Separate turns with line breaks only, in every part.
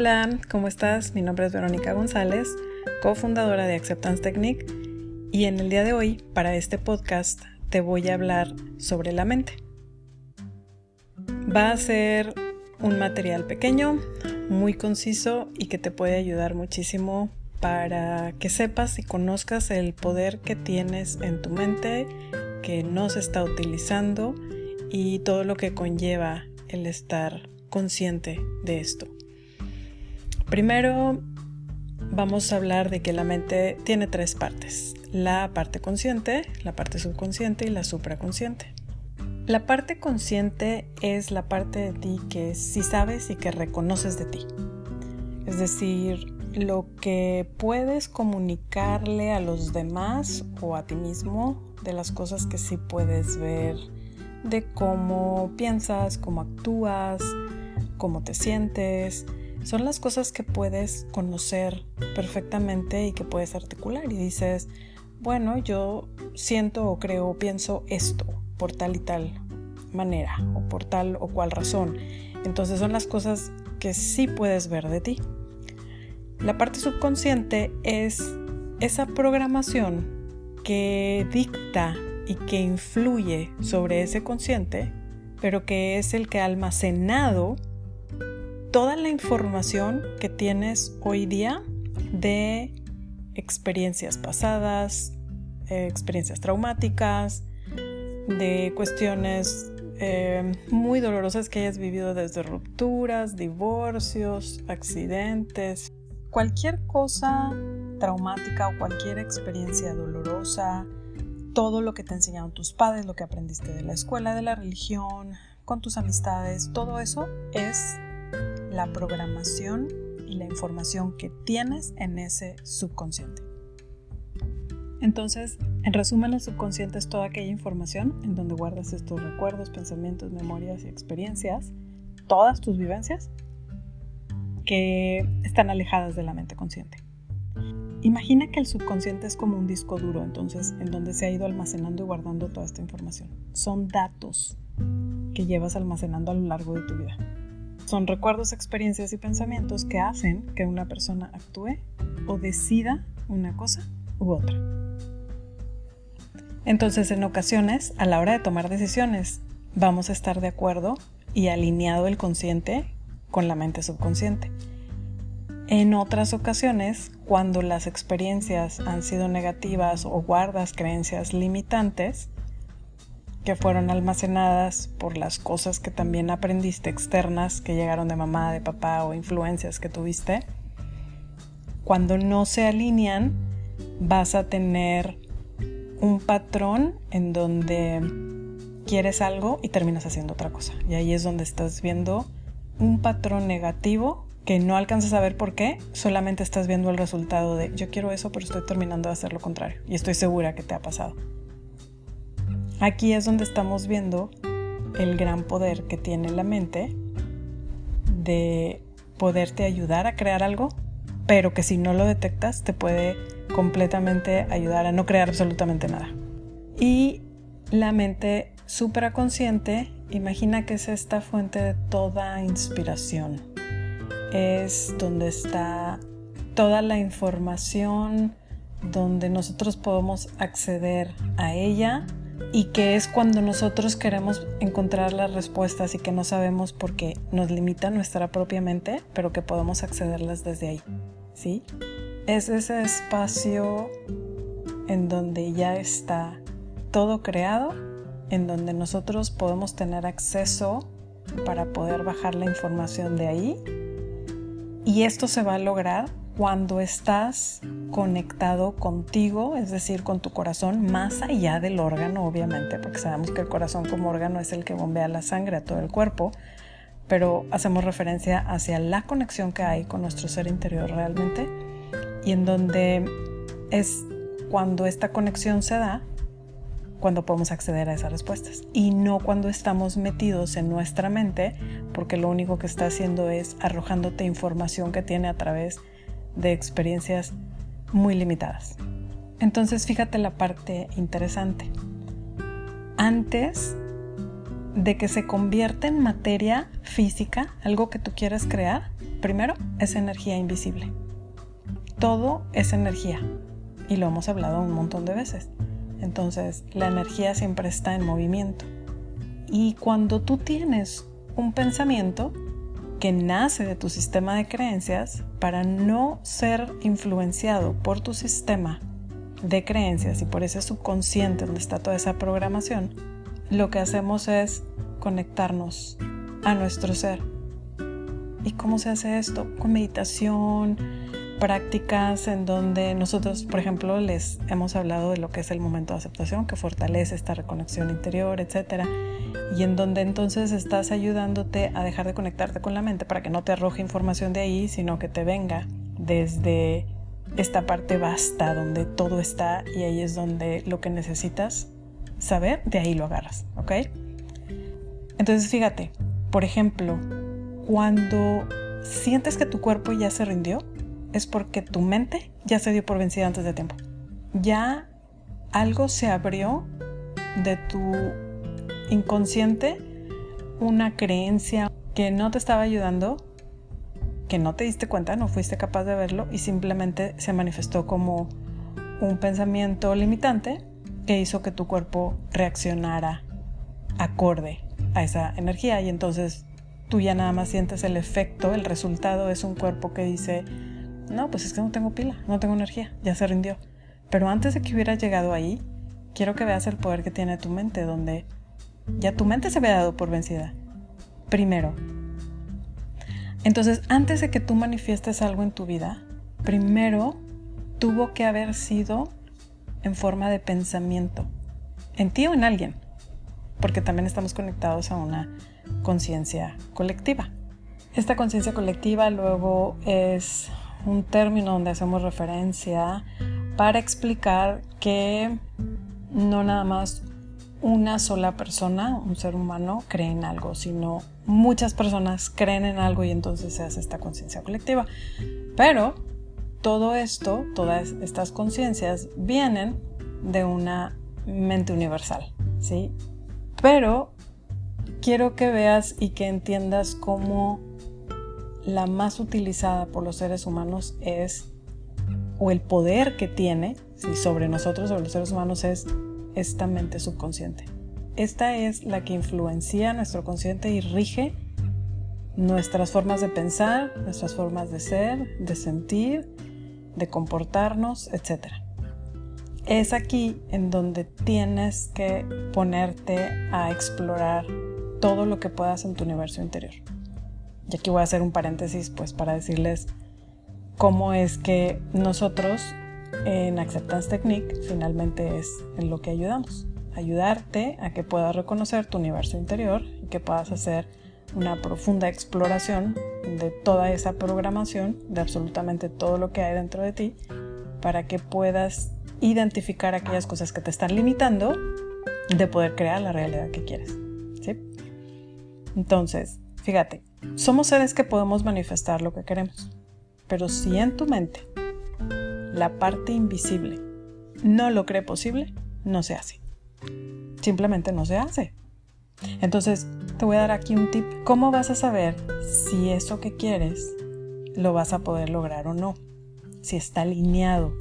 Hola, ¿cómo estás? Mi nombre es Verónica González, cofundadora de Acceptance Technique y en el día de hoy, para este podcast, te voy a hablar sobre la mente. Va a ser un material pequeño, muy conciso y que te puede ayudar muchísimo para que sepas y conozcas el poder que tienes en tu mente, que no se está utilizando y todo lo que conlleva el estar consciente de esto. Primero vamos a hablar de que la mente tiene tres partes. La parte consciente, la parte subconsciente y la supraconsciente. La parte consciente es la parte de ti que sí sabes y que reconoces de ti. Es decir, lo que puedes comunicarle a los demás o a ti mismo de las cosas que sí puedes ver, de cómo piensas, cómo actúas, cómo te sientes, son las cosas que puedes conocer perfectamente y que puedes articular y dices, bueno, yo siento o creo o pienso esto por tal y tal manera o por tal o cual razón. Entonces son las cosas que sí puedes ver de ti. La parte subconsciente es esa programación que dicta y que influye sobre ese consciente, pero que es el que ha almacenado toda la información que tienes hoy día de experiencias pasadas, eh, experiencias traumáticas, de cuestiones eh, muy dolorosas que hayas vivido desde rupturas, divorcios, accidentes, cualquier cosa traumática o cualquier experiencia dolorosa, todo lo que te enseñaron tus padres, lo que aprendiste de la escuela, de la religión, con tus amistades, todo eso es la programación y la información que tienes en ese subconsciente. Entonces, en resumen, el subconsciente es toda aquella información en donde guardas estos recuerdos, pensamientos, memorias y experiencias, todas tus vivencias que están alejadas de la mente consciente. Imagina que el subconsciente es como un disco duro, entonces, en donde se ha ido almacenando y guardando toda esta información. Son datos que llevas almacenando a lo largo de tu vida. Son recuerdos, experiencias y pensamientos que hacen que una persona actúe o decida una cosa u otra. Entonces, en ocasiones, a la hora de tomar decisiones, vamos a estar de acuerdo y alineado el consciente con la mente subconsciente. En otras ocasiones, cuando las experiencias han sido negativas o guardas creencias limitantes, que fueron almacenadas por las cosas que también aprendiste externas que llegaron de mamá, de papá o influencias que tuviste, cuando no se alinean vas a tener un patrón en donde quieres algo y terminas haciendo otra cosa. Y ahí es donde estás viendo un patrón negativo que no alcanzas a ver por qué, solamente estás viendo el resultado de yo quiero eso, pero estoy terminando de hacer lo contrario. Y estoy segura que te ha pasado. Aquí es donde estamos viendo el gran poder que tiene la mente de poderte ayudar a crear algo, pero que si no lo detectas te puede completamente ayudar a no crear absolutamente nada. Y la mente supraconsciente, imagina que es esta fuente de toda inspiración. Es donde está toda la información, donde nosotros podemos acceder a ella y que es cuando nosotros queremos encontrar las respuestas y que no sabemos por qué nos limita nuestra propia mente, pero que podemos accederlas desde ahí. ¿Sí? Es ese espacio en donde ya está todo creado, en donde nosotros podemos tener acceso para poder bajar la información de ahí. Y esto se va a lograr cuando estás conectado contigo, es decir, con tu corazón, más allá del órgano, obviamente, porque sabemos que el corazón como órgano es el que bombea la sangre a todo el cuerpo, pero hacemos referencia hacia la conexión que hay con nuestro ser interior realmente y en donde es cuando esta conexión se da, cuando podemos acceder a esas respuestas. Y no cuando estamos metidos en nuestra mente, porque lo único que está haciendo es arrojándote información que tiene a través de de experiencias muy limitadas. Entonces fíjate la parte interesante. Antes de que se convierta en materia física, algo que tú quieras crear, Primero, es energía invisible. Todo es energía y lo hemos hablado un montón de veces. Entonces, la energía siempre está en movimiento. Y cuando tú tienes un pensamiento que nace de tu sistema de creencias, para no ser influenciado por tu sistema de creencias y por ese subconsciente donde está toda esa programación, lo que hacemos es conectarnos a nuestro ser. ¿Y cómo se hace esto? Con meditación, prácticas en donde nosotros, por ejemplo, les hemos hablado de lo que es el momento de aceptación, que fortalece esta reconexión interior, etc. Y en donde entonces estás ayudándote a dejar de conectarte con la mente para que no te arroje información de ahí, sino que te venga desde esta parte basta, donde todo está y ahí es donde lo que necesitas saber, de ahí lo agarras, ¿ok? Entonces fíjate, por ejemplo, cuando sientes que tu cuerpo ya se rindió, es porque tu mente ya se dio por vencida antes de tiempo. Ya algo se abrió de tu inconsciente, una creencia que no te estaba ayudando, que no te diste cuenta, no fuiste capaz de verlo y simplemente se manifestó como un pensamiento limitante que hizo que tu cuerpo reaccionara acorde a esa energía y entonces tú ya nada más sientes el efecto, el resultado es un cuerpo que dice, no, pues es que no tengo pila, no tengo energía, ya se rindió. Pero antes de que hubiera llegado ahí, quiero que veas el poder que tiene tu mente, donde ya tu mente se había dado por vencida. Primero. Entonces, antes de que tú manifiestes algo en tu vida, primero tuvo que haber sido en forma de pensamiento, en ti o en alguien, porque también estamos conectados a una conciencia colectiva. Esta conciencia colectiva luego es un término donde hacemos referencia para explicar que no nada más una sola persona, un ser humano, cree en algo, sino muchas personas creen en algo y entonces se hace esta conciencia colectiva. Pero todo esto, todas estas conciencias vienen de una mente universal, ¿sí? Pero quiero que veas y que entiendas cómo la más utilizada por los seres humanos es, o el poder que tiene sobre nosotros, sobre los seres humanos, es esta mente subconsciente. Esta es la que influencia nuestro consciente y rige nuestras formas de pensar, nuestras formas de ser, de sentir, de comportarnos, etc. Es aquí en donde tienes que ponerte a explorar todo lo que puedas en tu universo interior. Y aquí voy a hacer un paréntesis pues para decirles cómo es que nosotros en Acceptance Technique finalmente es en lo que ayudamos. Ayudarte a que puedas reconocer tu universo interior y que puedas hacer una profunda exploración de toda esa programación, de absolutamente todo lo que hay dentro de ti, para que puedas identificar aquellas cosas que te están limitando de poder crear la realidad que quieres. ¿sí? Entonces, fíjate, somos seres que podemos manifestar lo que queremos, pero si en tu mente la parte invisible no lo cree posible, no se hace. Simplemente no se hace. Entonces, te voy a dar aquí un tip. ¿Cómo vas a saber si eso que quieres lo vas a poder lograr o no? Si está alineado.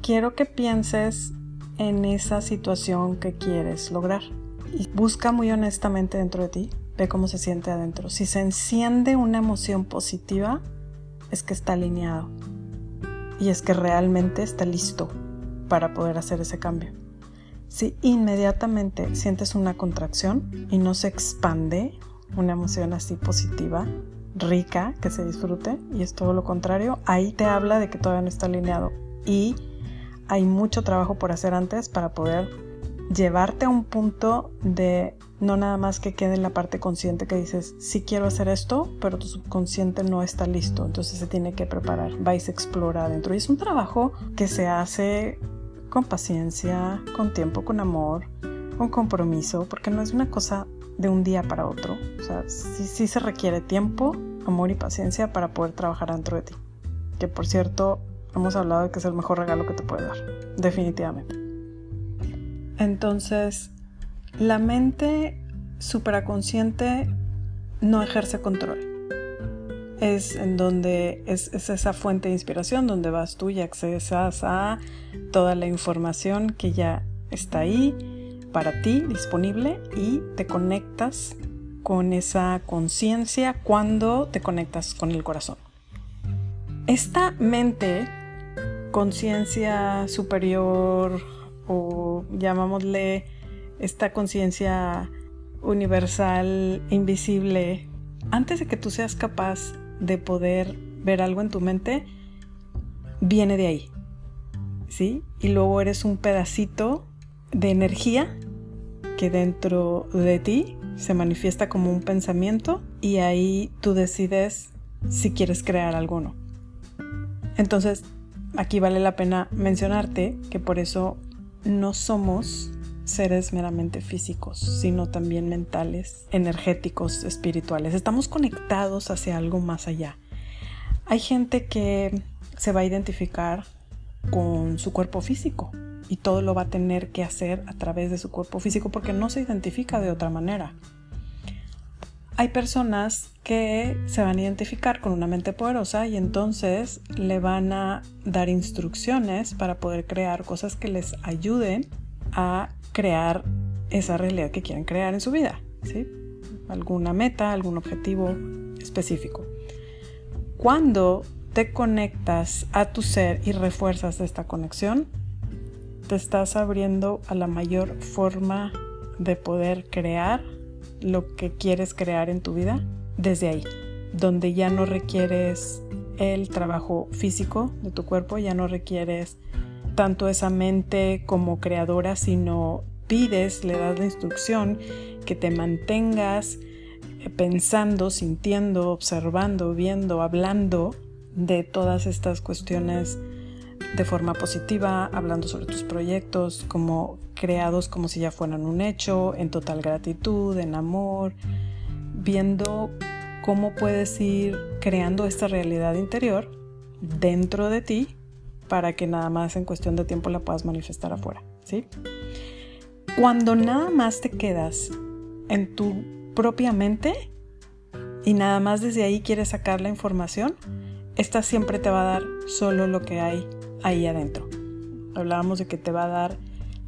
Quiero que pienses en esa situación que quieres lograr y busca muy honestamente dentro de ti Ve cómo se siente adentro. Si se enciende una emoción positiva, es que está alineado. Y es que realmente está listo para poder hacer ese cambio. Si inmediatamente sientes una contracción y no se expande, una emoción así positiva, rica, que se disfrute, y es todo lo contrario, ahí te habla de que todavía no está alineado. Y hay mucho trabajo por hacer antes para poder llevarte a un punto de no nada más que quede en la parte consciente que dices, sí quiero hacer esto, pero tu subconsciente no está listo, entonces se tiene que preparar, vais a explorar adentro. Y es un trabajo que se hace con paciencia, con tiempo, con amor, con compromiso, porque no es una cosa de un día para otro. O sea, sí, sí se requiere tiempo, amor y paciencia para poder trabajar dentro de ti. Que por cierto, hemos hablado de que es el mejor regalo que te puede dar, definitivamente. Entonces, la mente supraconsciente no ejerce control. es en donde es, esa fuente de inspiración donde vas tú y accesas a toda la información que ya está ahí para ti disponible y te conectas con esa conciencia cuando te conectas con el corazón. Esta mente, conciencia superior o llamámosle esta conciencia universal, invisible, antes de que tú seas capaz de poder ver algo en tu mente, viene de ahí. ¿Sí? Y luego eres un pedacito de energía que dentro de ti se manifiesta como un pensamiento y ahí tú decides si quieres crear algo o no. Entonces, aquí vale la pena mencionarte que por eso no somos seres meramente físicos, sino también mentales, energéticos, espirituales. Estamos conectados hacia algo más allá. Hay gente que se va a identificar con su cuerpo físico y todo lo va a tener que hacer a través de su cuerpo físico porque no se identifica de otra manera. Hay personas que se van a identificar con una mente poderosa y entonces le van a dar instrucciones para poder crear cosas que les ayuden a crear esa realidad que quieren crear en su vida, ¿sí? Alguna meta, algún objetivo específico. Cuando te conectas a tu ser y refuerzas esta conexión, te estás abriendo a la mayor forma de poder crear lo que quieres crear en tu vida desde ahí, donde ya no requieres el trabajo físico de tu cuerpo, ya no requieres tanto esa mente como creadora, sino pides, le das la instrucción que te mantengas eh, pensando, sintiendo, observando, viendo, hablando de todas estas cuestiones de forma positiva, hablando sobre tus proyectos como creados como si ya fueran un hecho, en total gratitud, en amor, viendo cómo puedes ir creando esta realidad interior dentro de ti para que nada más en cuestión de tiempo la puedas manifestar afuera, ¿sí? Cuando nada más te quedas en tu propia mente y nada más desde ahí quieres sacar la información, esta siempre te va a dar solo lo que hay ahí adentro. Hablábamos de que te va a dar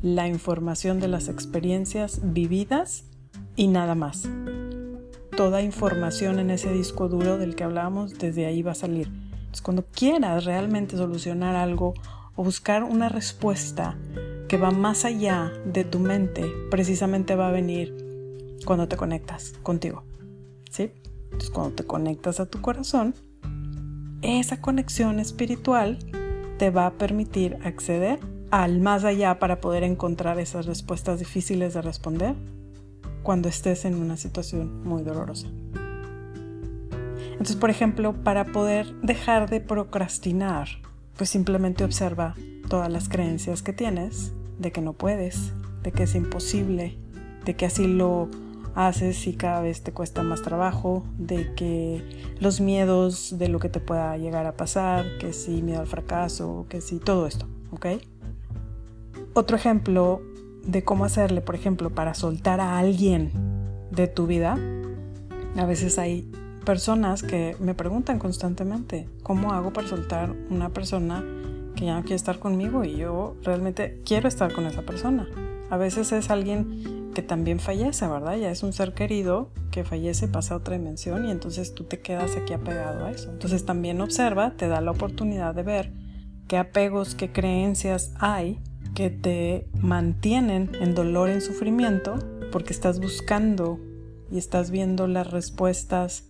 la información de las experiencias vividas y nada más. Toda información en ese disco duro del que hablábamos, desde ahí va a salir. Entonces, cuando quieras realmente solucionar algo o buscar una respuesta que va más allá de tu mente, precisamente va a venir cuando te conectas contigo. ¿Sí? Entonces, cuando te conectas a tu corazón, esa conexión espiritual te va a permitir acceder al más allá para poder encontrar esas respuestas difíciles de responder cuando estés en una situación muy dolorosa. Entonces, por ejemplo, para poder dejar de procrastinar, pues simplemente observa todas las creencias que tienes de que no puedes, de que es imposible, de que así lo haces y cada vez te cuesta más trabajo, de que los miedos de lo que te pueda llegar a pasar, que si miedo al fracaso, que si todo esto, ¿ok? Otro ejemplo de cómo hacerle, por ejemplo, para soltar a alguien de tu vida, a veces hay personas que me preguntan constantemente, ¿cómo hago para soltar una persona que ya no quiere estar conmigo y yo realmente quiero estar con esa persona. A veces es alguien que también fallece, ¿verdad? Ya es un ser querido que fallece, pasa a otra dimensión y entonces tú te quedas aquí apegado a eso. Entonces también observa, te da la oportunidad de ver qué apegos, qué creencias hay que te mantienen en dolor, en sufrimiento, porque estás buscando y estás viendo las respuestas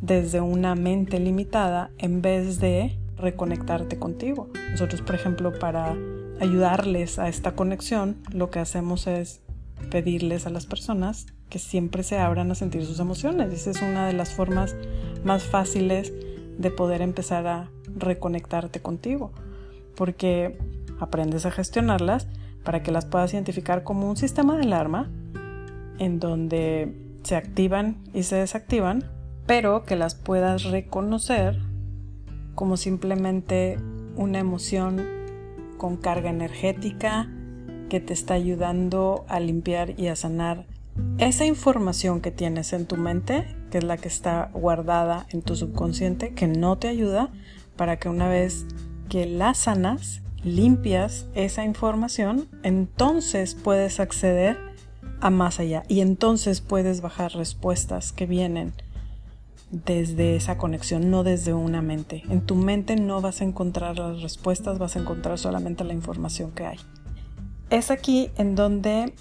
desde una mente limitada en vez de reconectarte contigo. Nosotros, por ejemplo, para ayudarles a esta conexión, lo que hacemos es pedirles a las personas que siempre se abran a sentir sus emociones. Esa es una de las formas más fáciles de poder empezar a reconectarte contigo, porque aprendes a gestionarlas para que las puedas identificar como un sistema de alarma en donde se activan y se desactivan, pero que las puedas reconocer como simplemente una emoción con carga energética que te está ayudando a limpiar y a sanar esa información que tienes en tu mente, que es la que está guardada en tu subconsciente, que no te ayuda para que una vez que la sanas, limpias esa información, entonces puedes acceder a más allá y entonces puedes bajar respuestas que vienen desde esa conexión, no desde una mente. En tu mente no vas a encontrar las respuestas, vas a encontrar solamente la información que hay. Es aquí en donde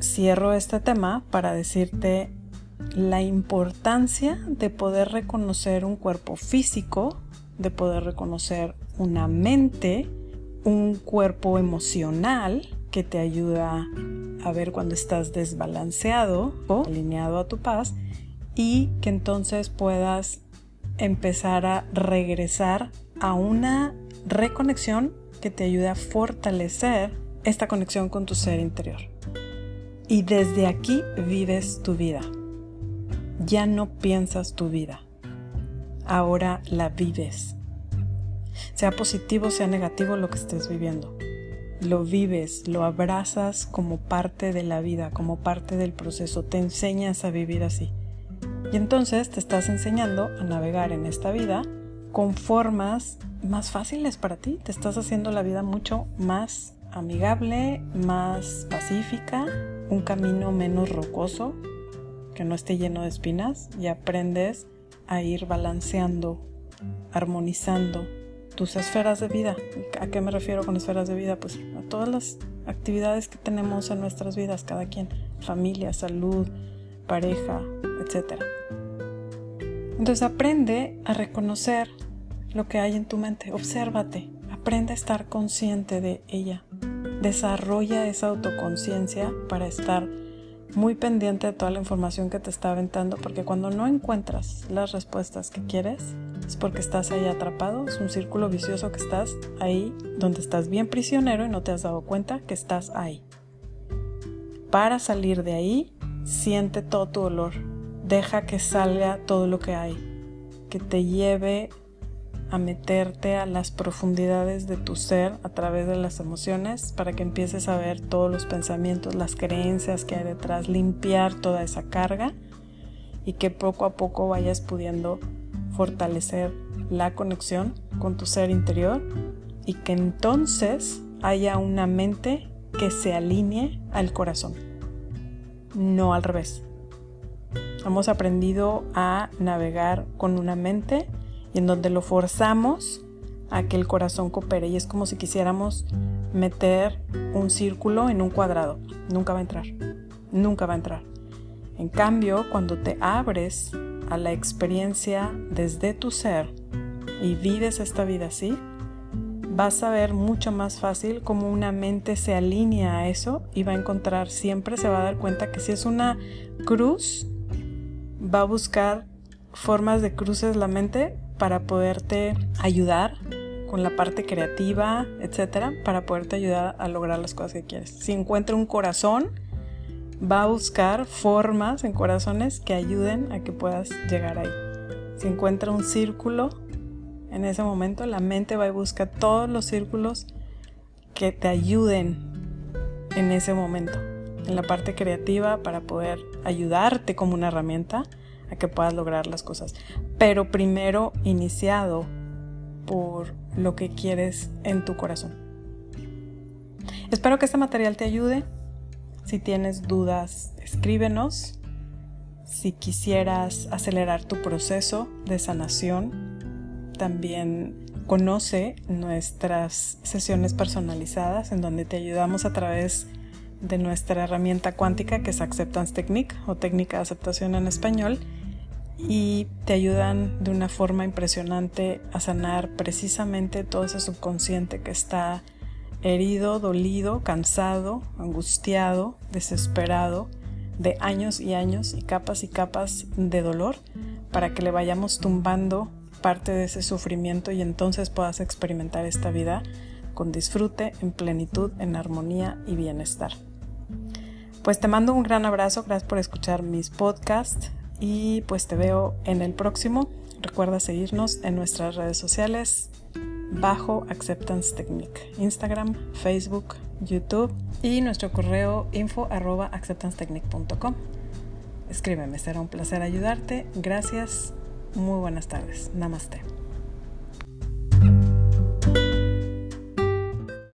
cierro este tema para decirte la importancia de poder reconocer un cuerpo físico, de poder reconocer una mente, un cuerpo emocional que te ayuda a ver cuando estás desbalanceado o alineado a tu paz y que entonces puedas empezar a regresar a una reconexión que te ayude a fortalecer esta conexión con tu ser interior. Y desde aquí vives tu vida. Ya no piensas tu vida. Ahora la vives. Sea positivo, sea negativo lo que estés viviendo. Lo vives, lo abrazas como parte de la vida, como parte del proceso. Te enseñas a vivir así. Y entonces te estás enseñando a navegar en esta vida con formas más fáciles para ti. Te estás haciendo la vida mucho más amigable, más pacífica, un camino menos rocoso, que no esté lleno de espinas y aprendes a ir balanceando, armonizando tus esferas de vida. ¿A qué me refiero con esferas de vida? Pues a todas las actividades que tenemos en nuestras vidas, cada quien, familia, salud, pareja, etc. Entonces aprende a reconocer lo que hay en tu mente, obsérvate, aprende a estar consciente de ella, desarrolla esa autoconciencia para estar muy pendiente de toda la información que te está aventando, porque cuando no encuentras las respuestas que quieres, es porque estás ahí atrapado, es un círculo vicioso que estás ahí donde estás bien prisionero y no te has dado cuenta que estás ahí. Para salir de ahí, siente todo tu dolor, deja que salga todo lo que hay, que te lleve a meterte a las profundidades de tu ser a través de las emociones para que empieces a ver todos los pensamientos, las creencias que hay detrás, limpiar toda esa carga y que poco a poco vayas pudiendo fortalecer la conexión con tu ser interior y que entonces haya una mente que se alinee al corazón, no al revés. Hemos aprendido a navegar con una mente y en donde lo forzamos a que el corazón coopere y es como si quisiéramos meter un círculo en un cuadrado. Nunca va a entrar, nunca va a entrar. En cambio, cuando te abres a la experiencia desde tu ser y vives esta vida así, vas a ver mucho más fácil cómo una mente se alinea a eso y va a encontrar siempre, se va a dar cuenta que si es una cruz, va a buscar formas de cruces la mente para poderte ayudar con la parte creativa, etcétera, para poderte ayudar a lograr las cosas que quieres. Si encuentra un corazón, va a buscar formas en corazones que ayuden a que puedas llegar ahí. Si encuentra un círculo, en ese momento la mente va a buscar todos los círculos que te ayuden en ese momento, en la parte creativa para poder ayudarte como una herramienta a que puedas lograr las cosas. Pero primero iniciado por lo que quieres en tu corazón. Espero que este material te ayude. Si tienes dudas, escríbenos. Si quisieras acelerar tu proceso de sanación, también conoce nuestras sesiones personalizadas en donde te ayudamos a través de nuestra herramienta cuántica que es Acceptance Technique o técnica de aceptación en español y te ayudan de una forma impresionante a sanar precisamente todo ese subconsciente que está herido, dolido, cansado, angustiado, desesperado de años y años y capas y capas de dolor para que le vayamos tumbando parte de ese sufrimiento y entonces puedas experimentar esta vida con disfrute, en plenitud, en armonía y bienestar. Pues te mando un gran abrazo, gracias por escuchar mis podcasts y pues te veo en el próximo. Recuerda seguirnos en nuestras redes sociales bajo Acceptance Technique, Instagram, Facebook, YouTube y nuestro correo info arroba escríbeme, será un placer ayudarte. Gracias, muy buenas tardes. Namaste.